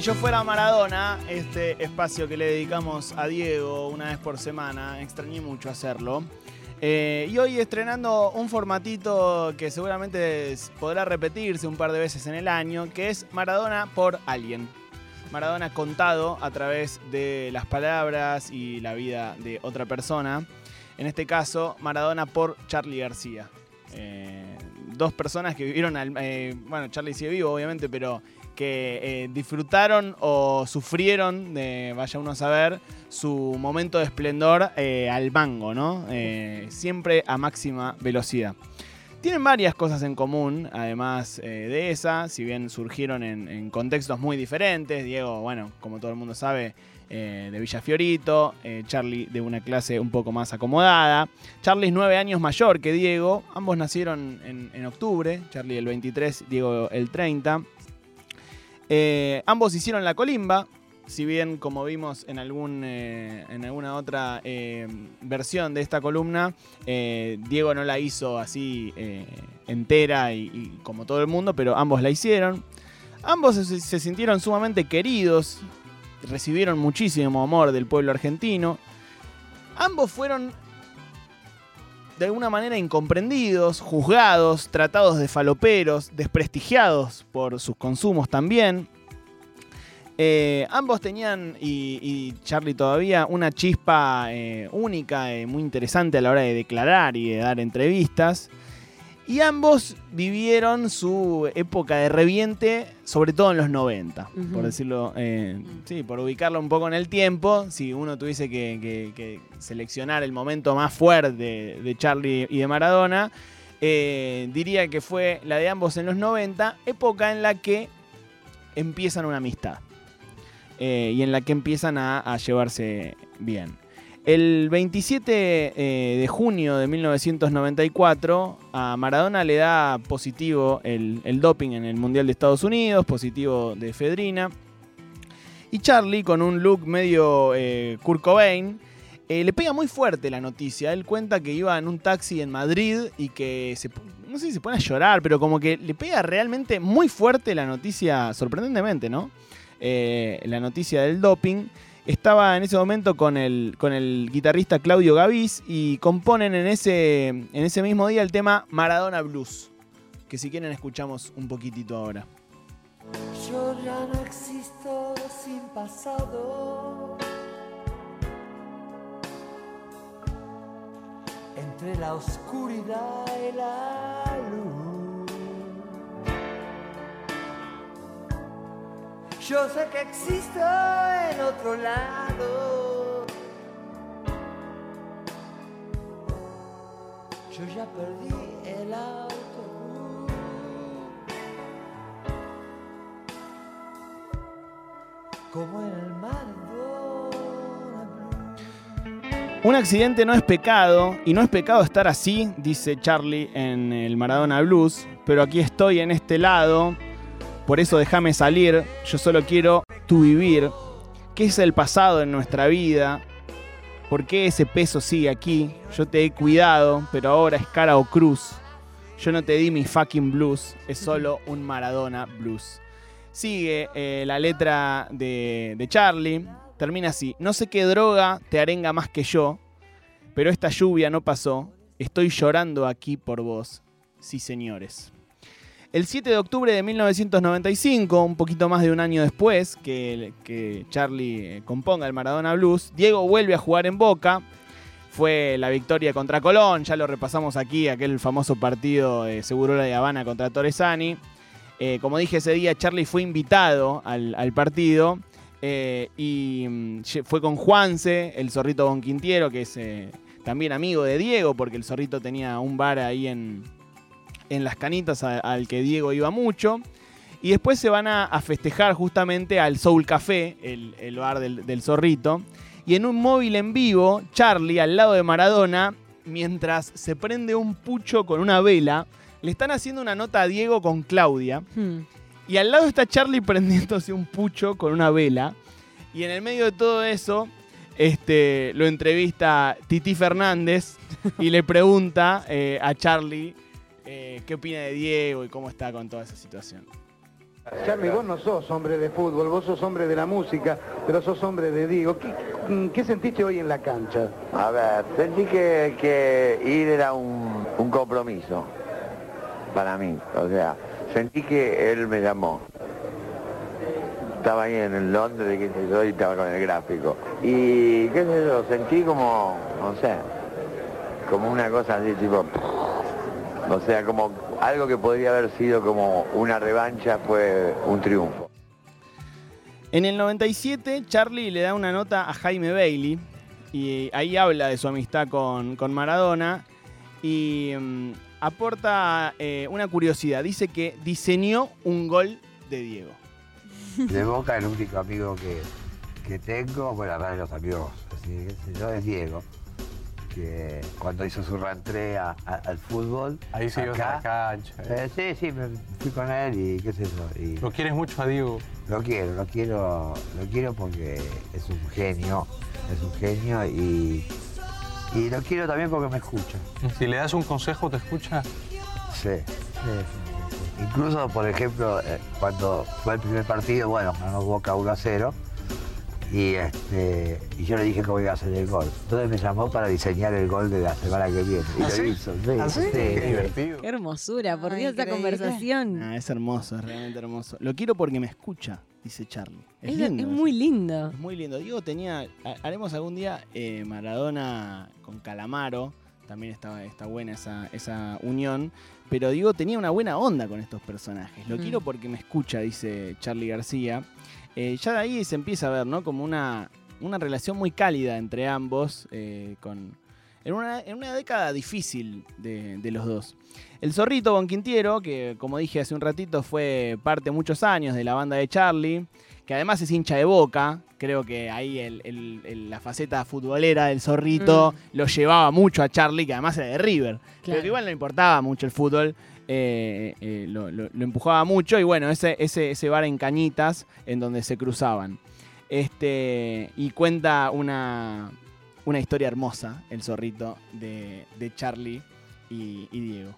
Si yo fuera Maradona, este espacio que le dedicamos a Diego una vez por semana, extrañé mucho hacerlo. Eh, y hoy estrenando un formatito que seguramente podrá repetirse un par de veces en el año, que es Maradona por alguien. Maradona contado a través de las palabras y la vida de otra persona. En este caso, Maradona por Charlie García. Eh, dos personas que vivieron, al, eh, bueno, Charlie sigue vivo obviamente, pero que eh, disfrutaron o sufrieron, de, vaya uno a saber, su momento de esplendor eh, al mango, ¿no? Eh, siempre a máxima velocidad. Tienen varias cosas en común, además de esa, si bien surgieron en, contextos muy diferentes. Diego, bueno, como todo el mundo sabe, de Villa Fiorito, Charlie de una clase un poco más acomodada. Charlie es nueve años mayor que Diego, ambos nacieron en octubre, Charlie el 23, Diego el 30. Eh, ambos hicieron la colimba, si bien como vimos en, algún, eh, en alguna otra eh, versión de esta columna, Diego no la hizo así entera y, como todo el mundo, pero ambos la hicieron. Ambos se, se sintieron sumamente queridos, recibieron muchísimo amor del pueblo argentino. Ambos fueron de alguna manera incomprendidos, juzgados, tratados de faloperos, desprestigiados por sus consumos también. Eh, ambos tenían, y, Charlie todavía, una chispa eh, única y muy interesante a la hora de declarar y de dar entrevistas. Y ambos vivieron su época de reviente, sobre todo en los 90, por decirlo, eh, sí, por ubicarlo un poco en el tiempo. Si uno tuviese que, seleccionar el momento más fuerte de, Charlie y de Maradona, eh, diría que fue la de ambos en los 90, época en la que empiezan una amistad eh, y en la que empiezan a llevarse bien. El 27 eh, de junio de 1994 a Maradona le da positivo el, doping en el Mundial de Estados Unidos, positivo de efedrina. Y Charlie, con un look medio eh, Kurt Cobain, eh, le pega muy fuerte la noticia. Él cuenta que iba en un taxi en Madrid y que se, no sé si se pone a llorar, pero como que le pega realmente muy fuerte la noticia, sorprendentemente, ¿no? la noticia del doping estaba en ese momento con el, con el guitarrista Claudio Gavis y componen en ese, en ese mismo día el tema Maradona Blues, que si quieren escuchamos un poquitito ahora. Yo ya no existo sin pasado. Entre la oscuridad y la luz. Yo sé que existo en otro lado. Yo ya perdí el autobús. Como en el mar. Un accidente no es pecado, y no es pecado estar así, dice Charlie en el Maradona Blues, pero aquí estoy en este lado, por eso déjame salir, yo solo quiero tu vivir. ¿Qué es el pasado en nuestra vida? ¿Por qué ese peso sigue aquí? Yo te he cuidado, pero ahora es cara o cruz. Yo no te di mi fucking blues, es solo un Maradona blues. Sigue eh, la letra de, de Charlie, termina así. No sé qué droga te arenga más que yo, pero esta lluvia no pasó. Estoy llorando aquí por vos. Sí, señores. El 7 de octubre de 1995, un poquito más de un año después que, Charlie eh, componga el Maradona Blues, Diego vuelve a jugar en Boca. Fue la victoria contra Colón, ya lo repasamos aquí, aquel famoso partido de Segurola de Habana contra Torresani. Eh, como dije ese día, Charlie fue invitado al, partido eh, y mm, fue con Juanse, el zorrito Bonquintiero, que es también amigo de Diego, porque el zorrito tenía un bar ahí en, en las canitas al que Diego iba mucho. Y después se van a, festejar justamente al Soul Café, el, bar del, zorrito. Y en un móvil en vivo, Charlie, al lado de Maradona, mientras se prende un pucho con una vela, le están haciendo una nota a Diego con Claudia. Hmm. Y al lado está Charlie prendiéndose un pucho con una vela. Y en el medio de todo eso, este, lo entrevista Titi Fernández y le pregunta eh, a Charlie eh, qué opina de Diego y cómo está con toda esa situación. Charlie, vos no sos hombre de fútbol, vos sos hombre de la música, pero sos hombre de Diego. ¿Qué, mm, qué sentiste hoy en la cancha? A ver, sentí que, que ir era un, un compromiso para mí. O sea, sentí que él me llamó. Estaba ahí en el Londres, qué sé yo, y estaba con el gráfico. Y qué sé yo, sentí como, no sé, como una cosa así, tipo, o sea, como algo que podría haber sido como una revancha fue un triunfo. En el 97, Charlie le da una nota a Jaime Bailey y ahí habla de su amistad con, con Maradona y mm, aporta eh, una curiosidad. Dice que diseñó un gol de Diego. De Boca el único amigo que, que tengo, bueno, además de los amigos, así, yo, es Diego, que cuando hizo su a- a- al fútbol. Ahí se iba a la cancha. eh, sí, sí, me fui con él y qué sé yo. Y Lo quieres mucho a Diego. lo quiero, lo quiero, lo quiero porque es un genio, es un genio y, y lo quiero también porque me escucha. Si le das un consejo, ¿te escucha? Sí, sí, sí. Incluso, por ejemplo, eh, cuando fue el primer partido, bueno, ganó Boca 1 a 0. Y, este, y yo le dije cómo iba a hacer el gol. Entonces me llamó para diseñar el gol de la semana que viene. Y ¿Ah, lo sí? hizo. Sí, ¿Ah, sí? sí, Qué divertido. Qué hermosura, por Ay, Dios, esa conversación. Ah, es hermoso, es realmente hermoso. Lo quiero porque me escucha, dice Charlie. Es, Es, lindo es eso. muy lindo. Es muy lindo. Diego tenía. ha- Haremos algún día eh, Maradona con Calamaro. También está, está buena esa, esa unión. Pero Diego tenía una buena onda con estos personajes. Lo Mm. quiero porque me escucha, dice Charlie García. Eh, ya de ahí se empieza a ver, ¿no? Como una, una relación muy cálida entre ambos. eh, con, en, una, en una década difícil de, de los dos. El zorrito Bonquintiero, que como dije hace un ratito, fue parte muchos años de la banda de Charlie que además es hincha de boca. Creo que ahí el- el- el- la faceta futbolera del zorrito lo llevaba mucho a Charlie, que además era de River. Pero Claro. que igual no importaba mucho el fútbol. eh, eh, lo, lo- lo empujaba mucho. Y bueno, ese, ese, ese bar en Cañitas en donde se cruzaban. Este, y cuenta una, una historia hermosa, el zorrito, de, de Charlie y, y Diego.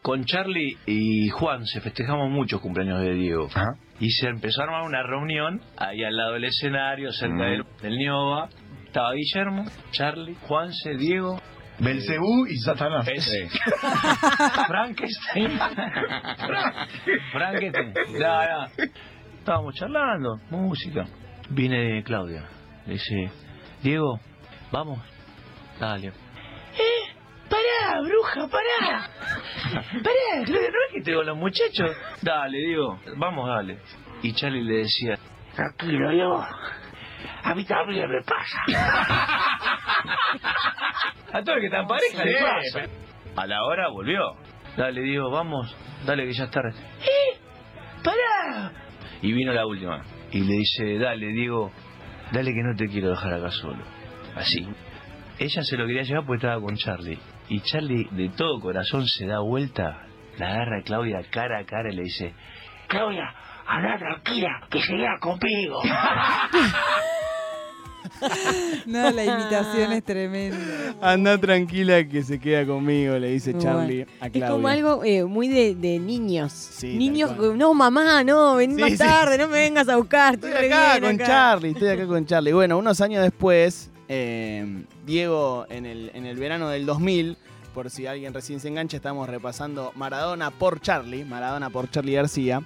Con Charlie y Juan se festejamos muchos cumpleaños de Diego. Y se empezó a armar una reunión ahí al lado del escenario, cerca del, del Nioba. Estaba Guillermo, Charlie, Juanse, Diego. Belcebú y Satanás. Ese. Frankenstein. Frankenstein. Ya, ya. Estábamos charlando, música. Viene Claudia. Le dice, Diego, vamos. Dale. ¡Eh! ¡Pará, bruja, pará! ¡Pará! ¿no es que te con los muchachos? Dale, Diego, vamos, dale. Y Charlie le decía, tranquilo, Diego. A mí también me pasa. A todo el que está en pareja le pasa. A la hora volvió. Dale, Diego, vamos. Dale, que ya es tarde. ¡Eh! ¡Pará! Y vino la última. Y le dice, dale, Diego, dale que no te quiero dejar acá solo. Así. Ella se lo quería llevar porque estaba con Charlie. Y Charlie, de todo corazón, se da vuelta, la agarra a Claudia cara a cara y le dice, Claudia, anda tranquila, que se queda conmigo. No, la imitación es tremenda. Anda tranquila que se queda conmigo, le dice Charlie bueno. a Es Claudia. como algo eh, muy de, de niños. Sí, niños, no, mamá, no, ven Sí, más sí. tarde, no me vengas a buscar. Estoy Estoy, acá con acá. Charlie, estoy acá con Charlie. Bueno, unos años después, eh, Diego, en el, en el verano del 2000, por si alguien recién se engancha, estamos repasando Maradona por Charlie, Maradona por Charlie García.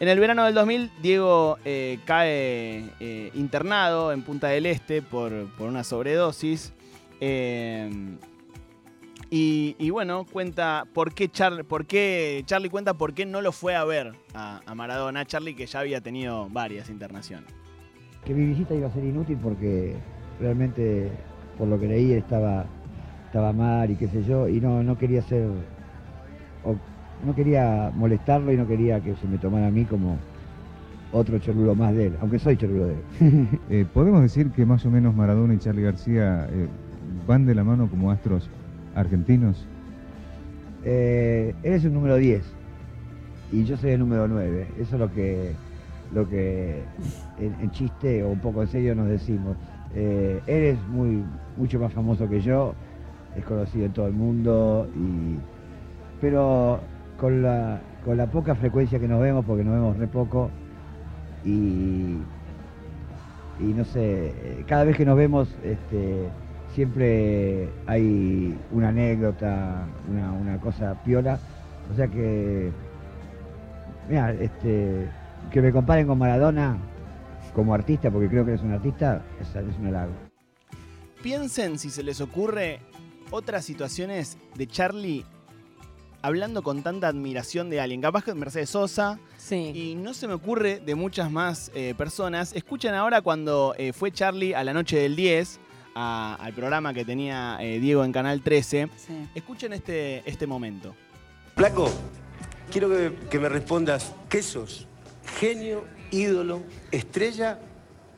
En el verano del 2000, Diego eh, cae eh, internado en Punta del Este por, por una sobredosis. Eh, y, y bueno, cuenta por qué, Char- por qué Charlie cuenta por qué no lo fue a ver a, a Maradona. Charlie que ya había tenido varias internaciones. que mi visita iba a ser inútil porque realmente por lo que leí estaba estaba mal y qué sé yo y no no quería ser o no quería molestarlo y no quería que se me tomara a mí como otro cholulo más de él, aunque soy cholulo de él. Eh, ¿Podemos decir que más o menos Maradona y Charlie García eh, van de la mano como astros argentinos? Eh, él es un número 10 y yo soy el número 9. Eso es lo que, lo que en, en chiste o un poco en serio nos decimos. Eh, él es muy, mucho más famoso que yo, es conocido en todo el mundo, y, pero con, la, con la poca frecuencia que nos vemos, porque nos vemos re poco, y, y no sé, eh, cada vez que nos vemos, este, siempre hay una anécdota, una, una cosa piola, o sea que, mira, este, que me comparen con Maradona como artista, porque creo que eres un artista, es, es un halago. Piensen si se les ocurre otras situaciones de Charlie hablando con tanta admiración de alguien. Capaz que Mercedes Sosa. Y no se me ocurre de muchas más eh, personas. Escuchen ahora cuando eh, fue Charlie a la noche del 10, a- al programa que tenía eh, Diego en Canal 13. Escuchen este, este momento. Flaco, quiero que, que me respondas, ¿qué sos? ¿Genio, ídolo, estrella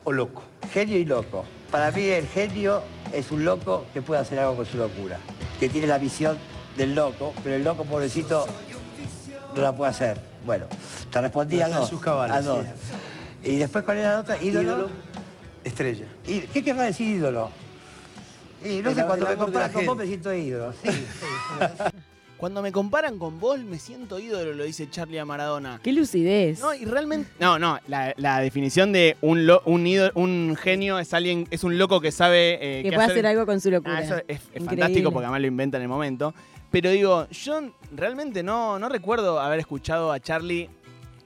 o loco? Genio y loco. Para mí el genio es un loco que puede hacer algo con su locura. Que tiene la visión del loco, pero el loco pobrecito no la puede hacer. Bueno, te respondí a dos. sus cabales, a dos. Y después, ¿cuál era la otra? Ídolo. Ídolo, estrella. ¿Y ¿Qué querrá decir ídolo? Y no El- sé, cuando me comparan con vos me siento ídolo. Sí. Cuando me comparan con vos, me siento ídolo, lo dice Charlie a Maradona. Qué lucidez. No, y realmente. No, no, la, la definición de un, lo- un, ídolo- un genio es alguien, es un loco que sabe. eh, que qué puede hacer algo con su locura. Ah, eso es, fantástico porque además lo inventa en el momento. Pero digo, yo realmente no, no recuerdo haber escuchado a Charlie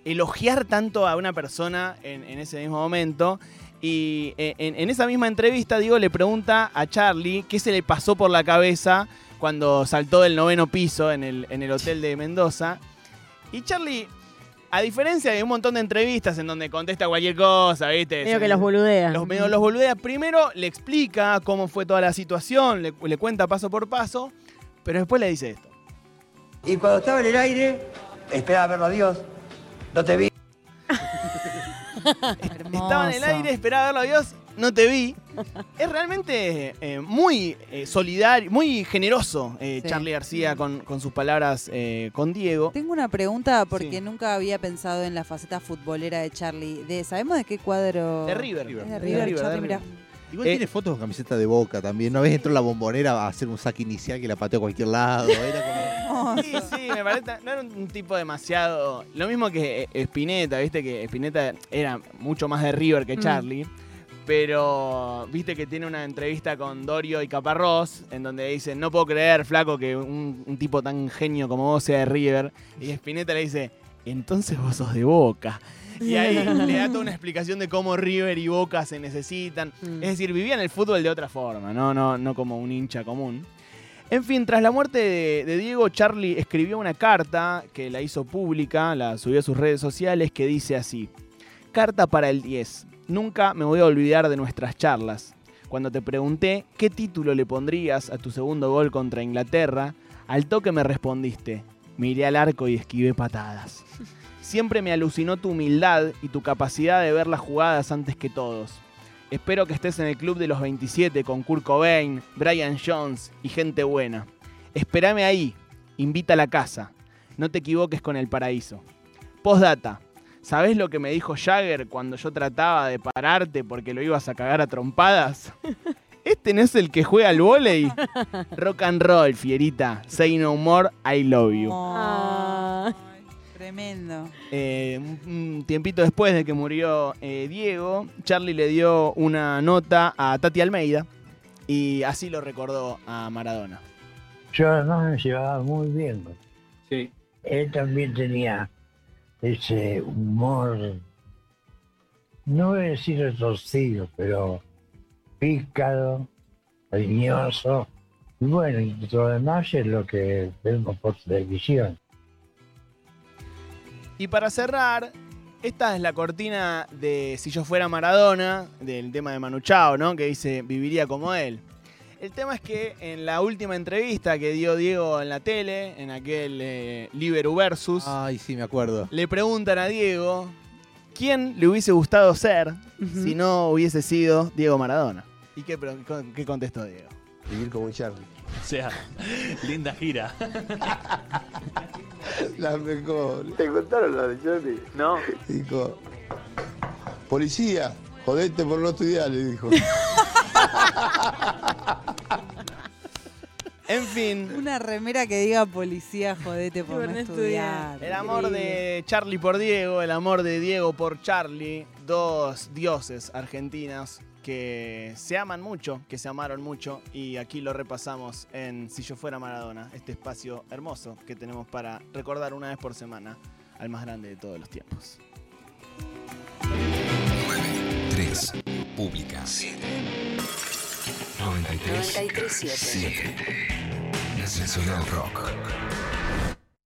elogiar tanto a una persona en, en ese mismo momento. Y eh, en, en esa misma entrevista, Diego le pregunta a Charlie qué se le pasó por la cabeza cuando saltó del noveno piso en el, en el hotel de Mendoza. Y Charlie, a diferencia de un montón de entrevistas en donde contesta cualquier cosa, ¿viste? Medio que los boludea. Los, medio los boludea. Primero le explica cómo fue toda la situación, le, le cuenta paso por paso, pero después le dice esto. Y cuando estaba en el aire, esperaba verlo a Dios. No te vi. Estaba en el aire, esperaba verlo a Dios, no te vi. Es realmente eh, muy eh, solidario, muy generoso eh, Sí. Charlie García con, con sus palabras eh, con Diego. Tengo una pregunta porque nunca había pensado en la faceta futbolera de Charlie. De, ¿Sabemos de qué cuadro? De River. Es de De River, River, Charlie, de mirá. River. Igual Eh, tiene fotos con camiseta de boca también. Una vez entró la bombonera a hacer un saque inicial que la pateó a cualquier lado. Era como... Sí, sí, me parece. No era un tipo demasiado. Lo mismo que Spinetta, viste que Spinetta era mucho más de River que Mm. Pero viste que tiene una entrevista con Dorio y Caparrós, en donde dicen, no puedo creer, flaco, que un, un tipo tan genio como vos sea de River. Y Spinetta le dice, entonces vos sos de Boca. Y ahí le da toda una explicación de cómo River y Boca se necesitan. Mm. Es decir, vivían el fútbol de otra forma, no, no, no como un hincha común. En fin, tras la muerte de, de Diego, Charlie escribió una carta que la hizo pública, la subió a sus redes sociales, que dice así. Carta para el 10. Nunca me voy a olvidar de nuestras charlas. Cuando te pregunté qué título le pondrías a tu segundo gol contra Inglaterra, al toque me respondiste, miré al arco y esquivé patadas. Siempre me alucinó tu humildad y tu capacidad de ver las jugadas antes que todos. Espero que estés en el club de los 27 con Kurt Cobain, Brian Jones y gente buena. Espérame ahí, invita a la casa. No te equivoques con el paraíso. Postdata. ¿Sabés lo que me dijo Jagger cuando yo trataba de pararte porque lo ibas a cagar a trompadas? ¿Este no es el que juega al volei? Rock and roll, fierita. Say no more, I love you. Ay, Tremendo. Eh, un un tiempito después de que murió eh, Diego, Charlie le dio una nota a Tati Almeida y así lo recordó a Maradona. Yo además me llevaba muy bien. Sí. Él también tenía ese humor, no voy a decir retorcido, pero pícaro, cariñoso. Y bueno, y lo demás es lo que vemos por televisión. Y para cerrar, esta es la cortina de Si yo fuera Maradona, del tema de Manu Chao, ¿no? Que dice, viviría como él. El tema es que en la última entrevista que dio Diego en la tele, en aquel eh, Liberu Versus, Ay, sí, me acuerdo. le preguntan a Diego quién le hubiese gustado ser si no hubiese sido Diego Maradona. ¿Y qué, pro- qué contestó Diego? Vivir como un Charlie. O sea, linda gira. La mejor. ¿Te contaron la de Charlie? No. Dijo, policía, jodete por no estudiar, le dijo. En fin. Una remera que diga policía, jodete por no estudiar. El amor de Charlie por Diego, el amor de Diego por Charlie, dos dioses argentinos que se aman mucho, que se amaron mucho y aquí lo repasamos en Si yo fuera Maradona, este espacio hermoso que tenemos para recordar una vez por semana al más grande de todos los tiempos. 3. Pública. 93. 93.7. 7. Nacional Rock.